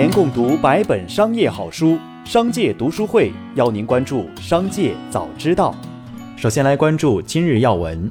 年共读百本商业好书，商界读书会邀您关注商界早知道。首先来关注今日要闻。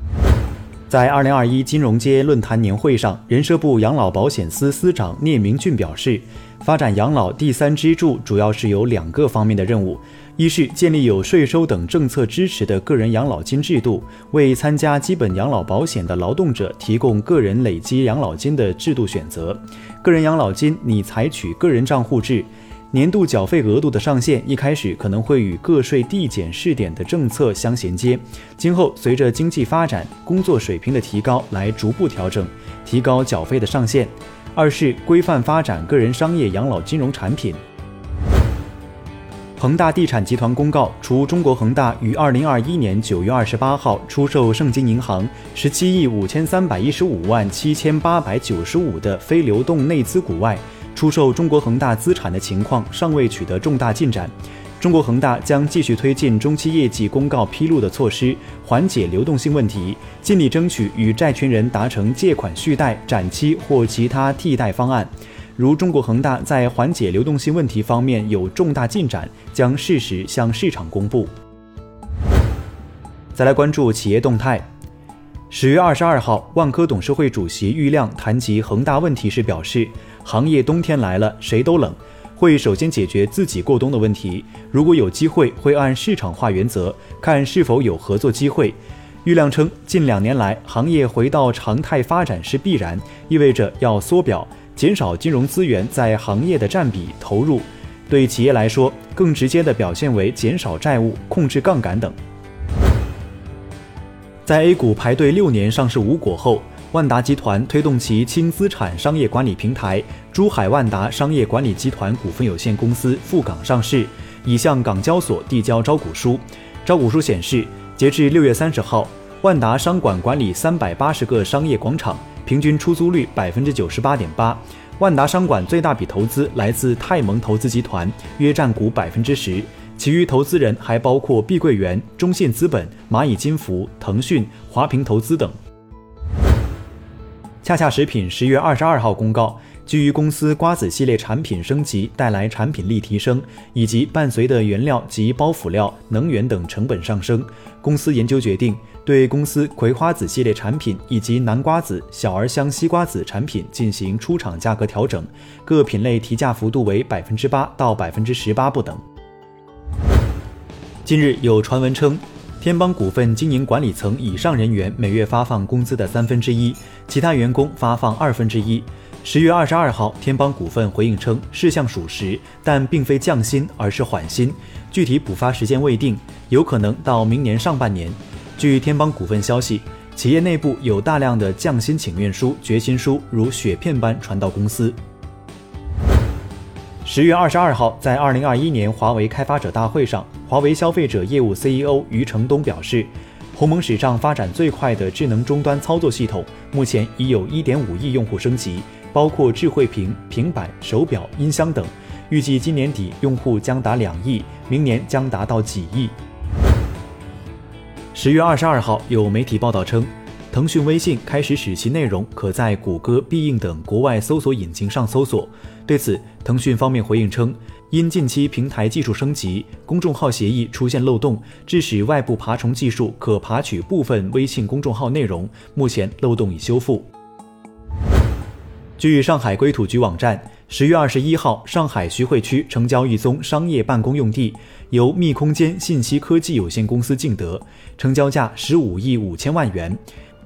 在二零二一金融街论坛年会上，人社部养老保险司司长聂明俊表示，发展养老第三支柱主要是有两个方面的任务：一是建立有税收等政策支持的个人养老金制度，为参加基本养老保险的劳动者提供个人累积养老金的制度选择；个人养老金拟采取个人账户制。年度缴费额度的上限一开始可能会与个税递减试点的政策相衔接，今后随着经济发展、工作水平的提高来逐步调整，提高缴费的上限。二是规范发展个人商业养老金融产品。恒大地产集团公告，除中国恒大于二零二一年九月二十八号出售盛京银行十七亿五千三百一十五万七千八百九十五的非流动内资股外，出售中国恒大资产的情况尚未取得重大进展，中国恒大将继续推进中期业绩公告披露的措施，缓解流动性问题，尽力争取与债权人达成借款续贷、展期或其他替代方案。如中国恒大在缓解流动性问题方面有重大进展，将适时向市场公布。再来关注企业动态。十月二十二号，万科董事会主席郁亮谈及恒大问题时表示。行业冬天来了，谁都冷，会首先解决自己过冬的问题。如果有机会，会按市场化原则看是否有合作机会。郁亮称，近两年来行业回到常态发展是必然，意味着要缩表，减少金融资源在行业的占比投入。对企业来说，更直接的表现为减少债务、控制杠杆等。在 A 股排队六年上市无果后。万达集团推动其轻资产商业管理平台珠海万达商业管理集团股份有限公司赴港上市，已向港交所递交招股书。招股书显示，截至六月三十号，万达商管管理三百八十个商业广场，平均出租率百分之九十八点八。万达商管最大笔投资来自泰蒙投资集团，约占股百分之十，其余投资人还包括碧桂园、中信资本、蚂蚁金服、腾讯、华平投资等。恰恰食品十月二十二号公告，基于公司瓜子系列产品升级带来产品力提升，以及伴随的原料及包辅料、能源等成本上升，公司研究决定对公司葵花籽系列产品以及南瓜子、小儿香西瓜子产品进行出厂价格调整，各品类提价幅度为百分之八到百分之十八不等。近日有传闻称。天邦股份经营管理层以上人员每月发放工资的三分之一，其他员工发放二分之一。十月二十二号，天邦股份回应称，事项属实，但并非降薪，而是缓薪，具体补发时间未定，有可能到明年上半年。据天邦股份消息，企业内部有大量的降薪请愿书、决心书如雪片般传到公司。十月二十二号，在二零二一年华为开发者大会上，华为消费者业务 CEO 余承东表示，鸿蒙史上发展最快的智能终端操作系统，目前已有一点五亿用户升级，包括智慧屏、平板、手表、音箱等。预计今年底用户将达两亿，明年将达到几亿。十月二十二号，有媒体报道称。腾讯微信开始使其内容可在谷歌、必应等国外搜索引擎上搜索。对此，腾讯方面回应称，因近期平台技术升级，公众号协议出现漏洞，致使外部爬虫技术可爬取部分微信公众号内容。目前漏洞已修复。据上海规土局网站，十月二十一号，上海徐汇区成交一宗商业办公用地，由密空间信息科技有限公司竞得，成交价十五亿五千万元。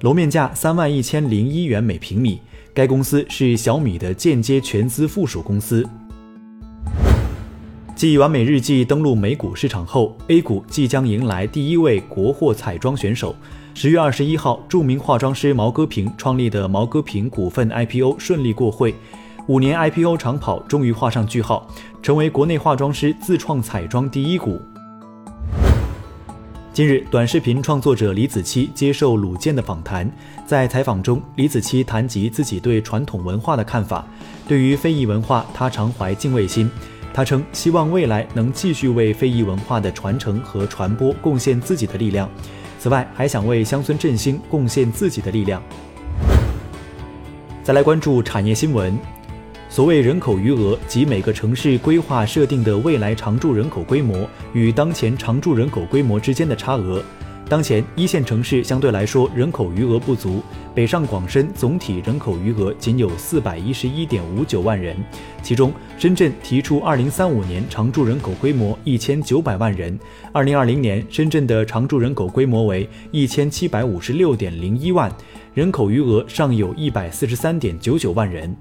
楼面价三万一千零一元每平米，该公司是小米的间接全资附属公司。继完美日记登陆美股市场后，A 股即将迎来第一位国货彩妆选手。十月二十一号，著名化妆师毛戈平创立的毛戈平股份 IPO 顺利过会，五年 IPO 长跑终于画上句号，成为国内化妆师自创彩妆第一股。近日，短视频创作者李子柒接受鲁健的访谈，在采访中，李子柒谈及自己对传统文化的看法。对于非遗文化，他常怀敬畏心。他称，希望未来能继续为非遗文化的传承和传播贡献自己的力量。此外，还想为乡村振兴贡献自己的力量。再来关注产业新闻。所谓人口余额，即每个城市规划设定的未来常住人口规模与当前常住人口规模之间的差额。当前一线城市相对来说人口余额不足，北上广深总体人口余额仅有四百一十一点五九万人，其中深圳提出二零三五年常住人口规模一千九百万人，二零二零年深圳的常住人口规模为一千七百五十六点零一万，人口余额尚有一百四十三点九九万人。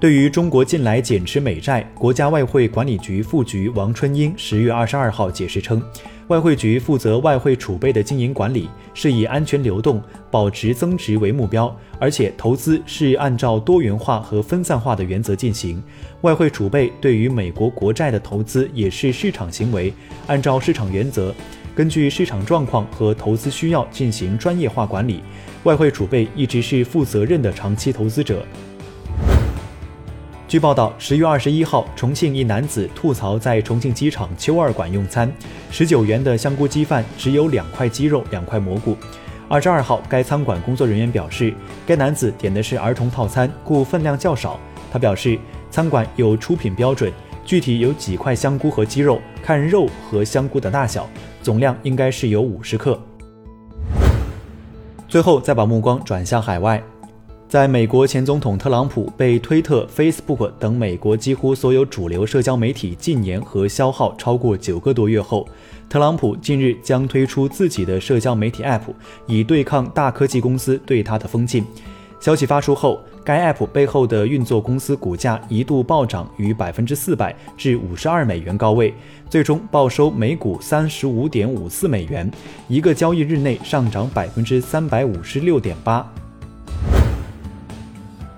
对于中国近来减持美债，国家外汇管理局副局王春英十月二十二号解释称，外汇局负责外汇储备的经营管理，是以安全流动、保值增值为目标，而且投资是按照多元化和分散化的原则进行。外汇储备对于美国国债的投资也是市场行为，按照市场原则，根据市场状况和投资需要进行专业化管理。外汇储备一直是负责任的长期投资者。据报道，十月二十一号，重庆一男子吐槽在重庆机场秋二馆用餐，十九元的香菇鸡饭只有两块鸡肉、两块蘑菇。二十二号，该餐馆工作人员表示，该男子点的是儿童套餐，故分量较少。他表示，餐馆有出品标准，具体有几块香菇和鸡肉，看肉和香菇的大小，总量应该是有五十克。最后，再把目光转向海外。在美国前总统特朗普被推特、Facebook 等美国几乎所有主流社交媒体禁言和消耗超过九个多月后，特朗普近日将推出自己的社交媒体 App，以对抗大科技公司对他的封禁。消息发出后，该 App 背后的运作公司股价一度暴涨逾百分之四百至五十二美元高位，最终报收每股三十五点五四美元，一个交易日内上涨百分之三百五十六点八。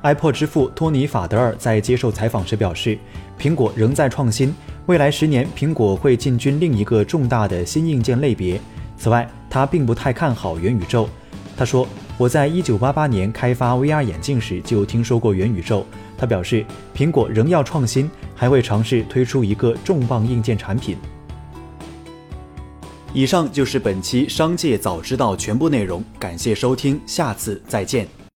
iPod 之父托尼·法德尔在接受采访时表示，苹果仍在创新，未来十年苹果会进军另一个重大的新硬件类别。此外，他并不太看好元宇宙。他说：“我在1988年开发 VR 眼镜时就听说过元宇宙。”他表示，苹果仍要创新，还会尝试推出一个重磅硬件产品。以上就是本期《商界早知道》全部内容，感谢收听，下次再见。